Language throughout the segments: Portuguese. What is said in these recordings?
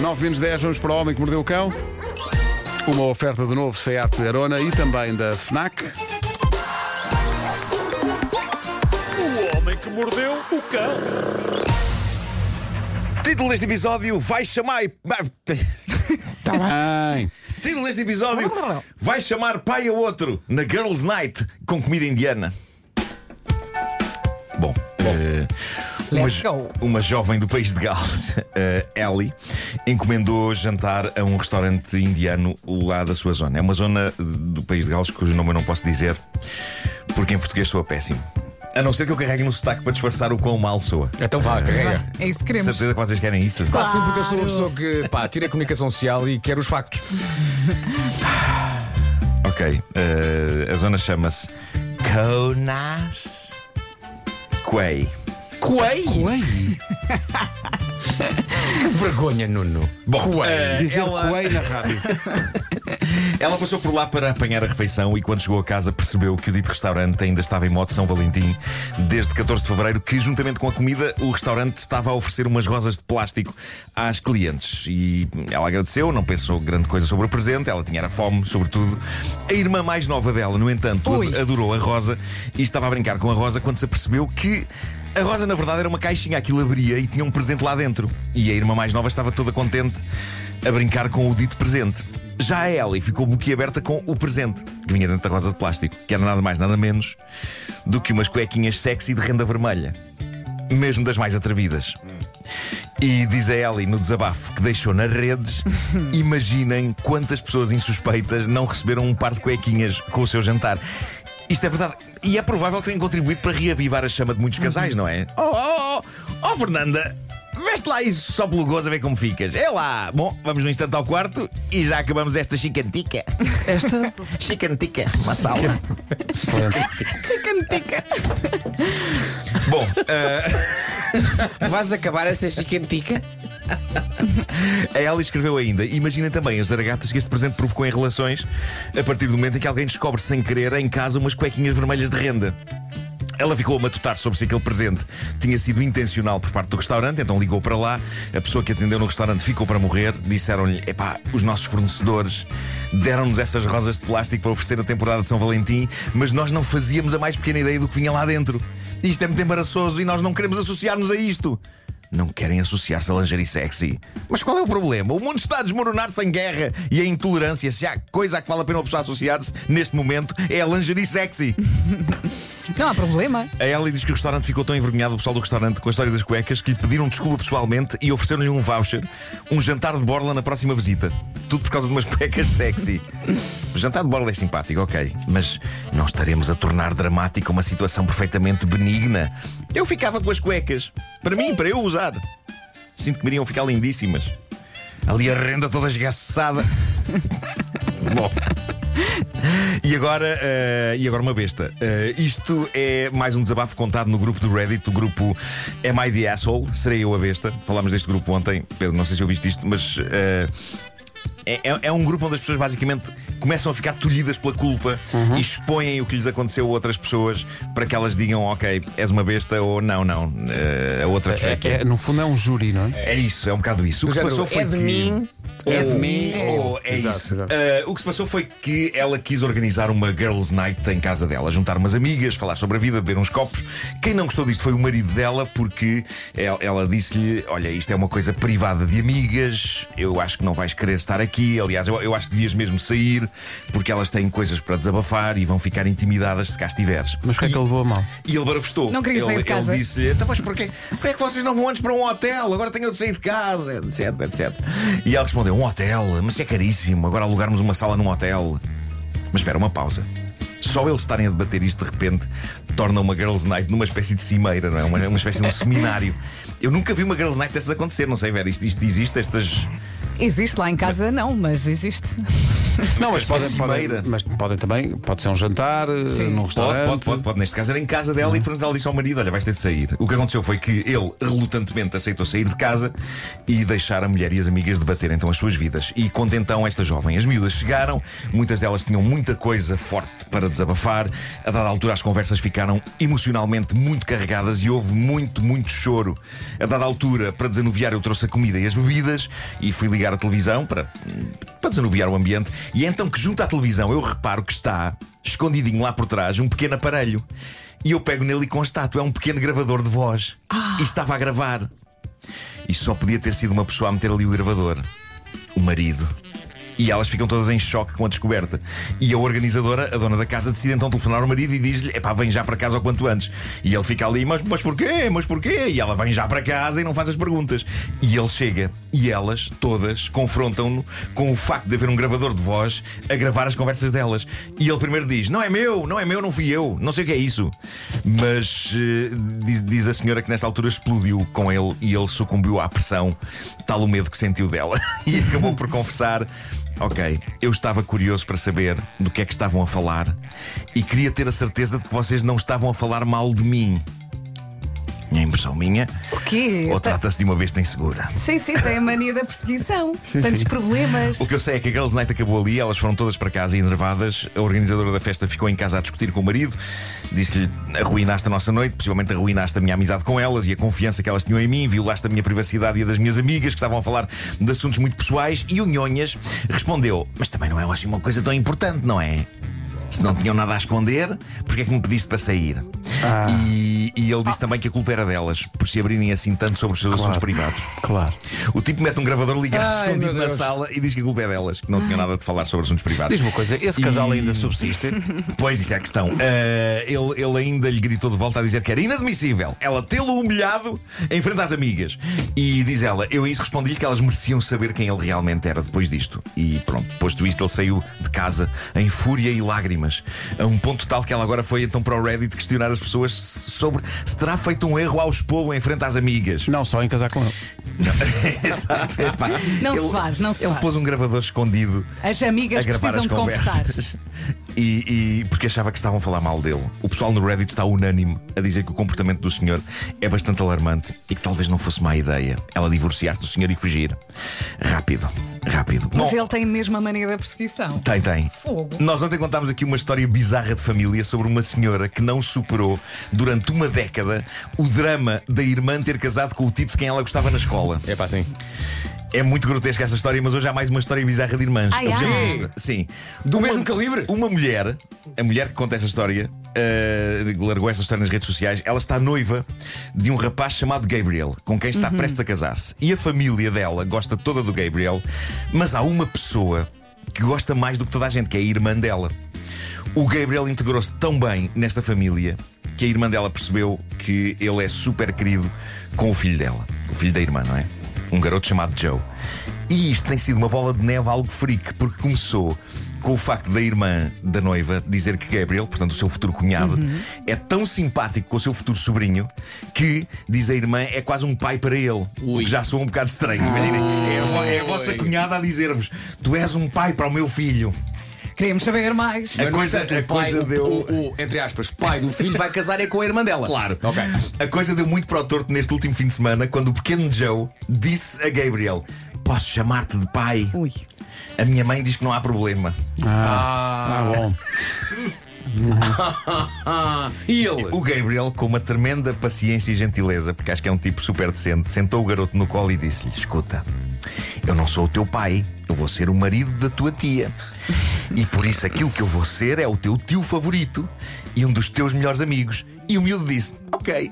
9 menos 10, vamos para o Homem que Mordeu o Cão. Uma oferta do novo Seat Arona e também da FNAC. O homem que mordeu o cão. Título deste episódio vai chamar. Está bem. Título deste episódio vai chamar pai a outro na Girls Night com comida indiana. Bom, eh, uma, Let's go. uma jovem do país de Gales, eh, Ellie, encomendou jantar a um restaurante indiano lá da sua zona. É uma zona do país de Gales cujo nome eu não posso dizer porque em português soa péssimo. A não ser que eu carregue no sotaque para disfarçar o quão mal soa. Então vá, carrega. É isso que queremos. certeza que vocês querem isso? Pá, sim, porque eu sou uma pessoa que pá, tira a comunicação social e quer os factos. Ok, eh, a zona chama-se Konas Quay. Coei! Coelho. Que vergonha, Nuno. Bom, Coei. eh, Dizer ela, coelho na rádio. ela passou por lá para apanhar a refeição e quando chegou a casa percebeu que o dito restaurante ainda estava em modo São Valentim desde 14 de fevereiro, que juntamente com a comida o restaurante estava a oferecer umas rosas de plástico às clientes. E ela agradeceu, não pensou grande coisa sobre o presente, ela tinha era fome, sobretudo. A irmã mais nova dela, no entanto, Ui. ad- adorou a rosa e estava a brincar com a rosa quando se apercebeu que a rosa, na verdade, era uma caixinha, aquilo abria e tinha um presente lá dentro. E a irmã mais nova estava toda contente a brincar com o dito presente. Já a Ellie ficou boquiaberta com o presente, que vinha dentro da rosa de plástico, que era nada mais, nada menos do que umas cuequinhas sexy de renda vermelha. Mesmo das mais atrevidas. E diz a Ellie no desabafo que deixou nas redes: imaginem quantas pessoas insuspeitas não receberam um par de cuequinhas com o seu jantar. Isto é verdade. E é provável que tenham contribuído para reavivar a chama de muitos casais, não é? Oh, oh, oh, oh Fernanda, veste lá isso só pelo gozo a ver como ficas. É lá. Bom, vamos no instante ao quarto e já acabamos esta chicantica. Esta. Chicantica, uma sala. Chicken tikka. Bom, eh, Vais acabar essa chiquentica? A Ellie escreveu ainda: Imaginem também as zaragatas que este presente provocou em relações a partir do momento em que alguém descobre sem querer em casa umas cuequinhas vermelhas de renda. Ela ficou a matutar sobre se aquele presente tinha sido intencional por parte do restaurante, então ligou para lá. A pessoa que atendeu no restaurante ficou para morrer. Disseram-lhe: Epá, os nossos fornecedores deram-nos essas rosas de plástico para oferecer na temporada de São Valentim, mas nós não fazíamos a mais pequena ideia do que vinha lá dentro. Isto é muito embaraçoso e nós não queremos associar-nos a isto. Não querem associar-se a lingerie sexy. Mas qual é o problema? O mundo está a desmoronar-se em guerra e a intolerância. Se há coisa a que vale a pena uma pessoa associar-se neste momento é a lingerie sexy. Não há problema. A Ellie diz que o restaurante ficou tão envergonhado, o pessoal do restaurante, com a história das cuecas, que lhe pediram desculpa pessoalmente e ofereceram-lhe um voucher, um jantar de borla na próxima visita. Tudo por causa de umas cuecas sexy. O jantar de borla é simpático, ok, mas não estaremos a tornar dramática uma situação perfeitamente benigna. Eu ficava com as cuecas. Para mim, para eu usar. Sinto que me iriam ficar lindíssimas. Ali a renda toda esgaçada. Bom. E agora, eh, e agora uma besta. Eh, isto é mais um desabafo contado no grupo do Reddit, o grupo Am I the Asshole? Serei eu a besta. Falámos deste grupo ontem. Pedro, não sei se ouviste isto, mas. eh, é, é- é um grupo onde as pessoas basicamente começam a ficar tolhidas pela culpa e expõem o que lhes aconteceu a outras pessoas para que elas digam, ok, és uma besta ou não, não. a outra pessoa é que é. É, no fundo é um júri, não é? É isso, é um bocado isso. O que se passou foi é de que... mim É de ou- mim ou- ou é Exato, isso? exato. Ah, o que se passou foi que ela quis organizar uma girls' night em casa dela, juntar umas amigas, falar sobre a vida, beber uns copos. Quem não gostou disto foi o marido dela, porque ela, ela disse-lhe: Olha, isto é uma coisa privada de amigas, eu acho que não vais querer estar aqui. Aliás, eu, eu acho que devias mesmo sair, porque elas têm coisas para desabafar e vão ficar intimidadas se cá estiveres. Mas porquê é que ele levou a mal? E ele barafustou. Não queria ele, sair de casa. Ele disse-lhe: Então, mas porquê, porquê é que vocês não vão antes para um hotel? Agora tenho de sair de casa, etc, etc. E ela respondeu: Um hotel? Mas é caríssimo. Agora alugarmos uma sala num hotel. Mas espera, uma pausa. Só eles estarem a debater isto de repente torna uma Girls' Night numa espécie de cimeira, não é? Uma, uma espécie de um seminário. Eu nunca vi uma Girls' Night dessas acontecer, não sei, Vera. Isto, isto existe, estas. Existe lá em casa, não, mas existe. Não, mas podem, podem, cimeira. mas podem também, pode ser um jantar, eh, num Pode, restaurante. pode, pode, pode. Neste caso era em casa dela e portanto ela disse ao marido: Olha, vais ter de sair. O que aconteceu foi que ele relutantemente aceitou sair de casa e deixar a mulher e as amigas debater então as suas vidas. E conta então esta jovem. As miúdas chegaram, muitas delas tinham muita coisa forte para desabafar. A dada altura as conversas ficaram emocionalmente muito carregadas e houve muito, muito choro. A dada altura, para desanuviar, eu trouxe a comida e as bebidas e fui ligar a televisão para, para desanuviar o ambiente. E é então que junto à televisão eu reparo que está, escondidinho lá por trás, um pequeno aparelho. E eu pego nele e constato, é um pequeno gravador de voz. E estava a gravar. E só podia ter sido uma pessoa a meter ali o gravador. O marido. E elas ficam todas em choque com a descoberta. E a organizadora, a dona da casa, decide então telefonar ao marido e diz-lhe: Epá, vem já para casa o quanto antes. E ele fica ali: Mas, mas porquê? Mas porquê? E ela vem já para casa e não faz as perguntas. E ele chega e elas, todas, confrontam-no com o facto de haver um gravador de voz a gravar as conversas delas. E ele primeiro diz: Não é meu, não é meu, não fui eu, não sei o que é isso. Mas eh, diz a senhora que nessa altura explodiu com ele e ele sucumbiu à pressão, tal o medo que sentiu dela. E acabou por confessar. Ok, eu estava curioso para saber do que é que estavam a falar e queria ter a certeza de que vocês não estavam a falar mal de mim. É impressão minha? O quê? Ou trata-se de uma besta insegura? Sim, sim, tem a mania da perseguição. Tantos problemas. O que eu sei é que a Girls Night acabou ali, elas foram todas para casa enervadas. A organizadora da festa ficou em casa a discutir com o marido. Disse-lhe: arruinaste a nossa noite, possivelmente arruinaste a minha amizade com elas e a confiança que elas tinham em mim, violaste a minha privacidade e a das minhas amigas que estavam a falar de assuntos muito pessoais. E o Nhonhas respondeu: Mas também não é assim uma coisa tão importante, não é? Se não tinham nada a esconder, porque é que me pediste para sair? E, e ele disse também que a culpa era delas, por se abrirem assim tanto sobre os seus assuntos privados. Claro. O tipo mete um gravador ligado Ai, escondido na sala e diz que a culpa é delas, que não tinha nada de falar sobre assuntos privados. Diz-me uma coisa, esse casal E- ainda subsiste? Pois, isso é a questão. Ah, ele, ele ainda lhe gritou de volta a dizer que era inadmissível ela tê-lo humilhado em frente às amigas. E diz ela: Eu a isso respondi-lhe que elas mereciam saber quem ele realmente era depois disto. E pronto, posto isto, ele saiu de casa em fúria e lágrimas. A um ponto tal que ela agora foi então para o Reddit questionar as pessoas sobre se terá feito um erro ao expô-lo em frente às amigas. Não, só em casar com ele. Exato. Epá, Não se ele- faz, não se Ele faz. pôs um gravador escondido As amigas precisam as de conversar. E, e porque achava que estavam a falar mal dele. O pessoal no Reddit está unânime a dizer que o comportamento do senhor é bastante alarmante e que talvez não fosse má ideia ela divorciar-se do senhor e fugir. Rápido, rápido. Mas Bom, ele tem mesmo a mania da perseguição. Tem, tem. Fogo. Nós ontem contámos aqui uma história bizarra de família sobre uma senhora que não superou durante uma década o drama da irmã ter casado com o tipo de quem ela gostava na escola. É pá, assim. É muito grotesca essa história, mas hoje há mais uma história bizarra de irmãs. Ai, ai. isto. Sim. Do Uma- mesmo calibre? Uma mulher, a mulher que conta esta história, eh, largou esta história nas redes sociais. Ela está noiva de um rapaz chamado Gabriel, com quem está prestes a casar-se. E a família dela gosta toda do Gabriel, mas há uma pessoa que gosta mais do que toda a gente, que é a irmã dela. O Gabriel integrou-se tão bem nesta família que a irmã dela percebeu que ele é super querido com o filho dela, o filho da irmã, não é? Um garoto chamado Joe. E isto tem sido uma bola de neve algo freak, porque começou com o facto da irmã da noiva dizer que Gabriel, portanto o seu futuro cunhado, é tão simpático com o seu futuro sobrinho que, diz a irmã, é quase um pai para ele. O que já soa um bocado estranho. Imaginem, é, a é a vossa cunhada a dizer-vos: Tu és um pai para o meu filho. Queremos saber mais. A Mas, coisa- entanto, a pai, coisa deu- o, o, entre aspas, pai do filho vai casar é com a irmã dela. Claro. Ok. A coisa deu muito para o torto neste último fim de semana quando o pequeno Joe disse a Gabriel: Posso chamar-te de pai? Ui. A minha mãe diz que não há problema. Ah, bom. Ah, e ele? O Gabriel, com uma tremenda paciência e gentileza, porque acho que é um tipo super decente, sentou o garoto no colo e disse-lhe: Escuta, eu não sou o teu pai, eu vou ser o marido da tua tia. E por isso aquilo que eu vou ser é o teu tio favorito e um dos teus melhores amigos. E o miúdo disse: Ok.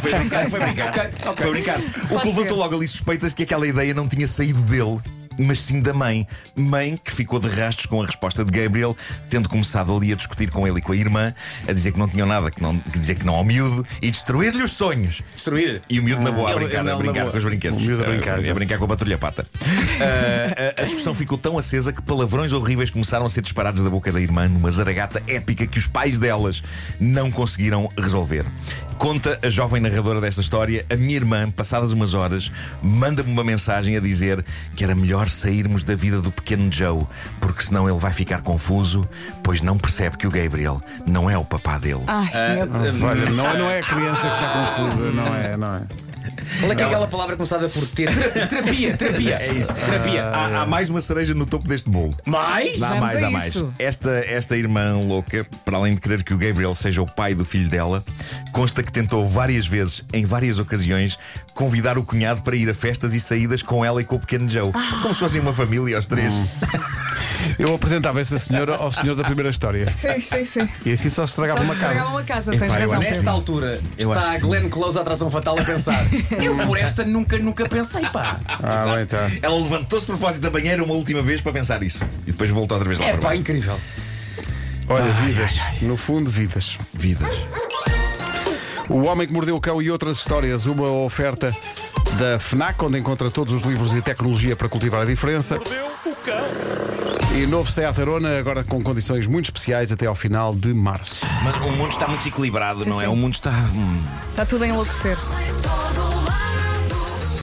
Foi brincar, foi brincar. Ok, ok. Foi brincar. O que levantou logo ali suspeitas de que aquela ideia não tinha saído dele. Mas sim da mãe. Mãe que ficou de rastros com a resposta de Gabriel, tendo começado ali a discutir com ele e com a irmã, a dizer que não tinham nada, que, não, que dizer que não ao miúdo e destruir-lhe os sonhos. Destruir? E o miúdo na boa a brincar, a brincar boa. com os brinquedos. O miúdo a brincar, a, exato. brincar com a patrulha pata. Ah, a, a discussão ficou tão acesa que palavrões horríveis começaram a ser disparados da boca da irmã numa zaragata épica que os pais delas não conseguiram resolver. Conta a jovem narradora desta história, a minha irmã, passadas umas horas, manda-me uma mensagem a dizer que era melhor sairmos da vida do pequeno Joe, porque senão ele vai ficar confuso, pois não percebe que o Gabriel não é o papá dele. Ai, meu Olha, não, não é a criança que está confusa, não é, não é. Qual é que é aquela palavra começada por T? Ter- Terapia, terapia. É isso. Terapia. Há, há mais uma cereja no topo deste bolo. Mais? Há Vamos mais, há mais. isso. Esta, esta irmã louca, para além de querer que o Gabriel seja o pai do filho dela, consta que tentou várias vezes, em várias ocasiões, convidar o cunhado para ir a festas e saídas com ela e com o pequeno Joe. Como se fossem uma família, os três. Eu apresentava essa senhora ao senhor da primeira história. Sim, sim, sim. E assim só se estragava Só uma se casa. estragava uma casa, Epá, tens eu razão. acho que Nesta altura Eu acho está que a sim. Glenn Close, a atração fatal, a pensar. Eu por esta nunca, nunca pensei, pá. Ah, bem, tá. Ela levantou-se de propósito da banheira uma última vez para pensar isso. E depois voltou outra vez lá É para pá, baixo. incrível. Olha, vidas. No fundo, vidas. Vidas. O Homem que Mordeu o Cão e outras histórias, uma oferta da FNAC, onde encontra todos os livros e tecnologia para cultivar a diferença. Mordeu cão. E novo Seat Arona, agora com condições muito especiais até ao final de março. Mas o mundo está muito desequilibrado, Sim, não é? sim. O mundo está. hum, Está tudo a enlouquecer.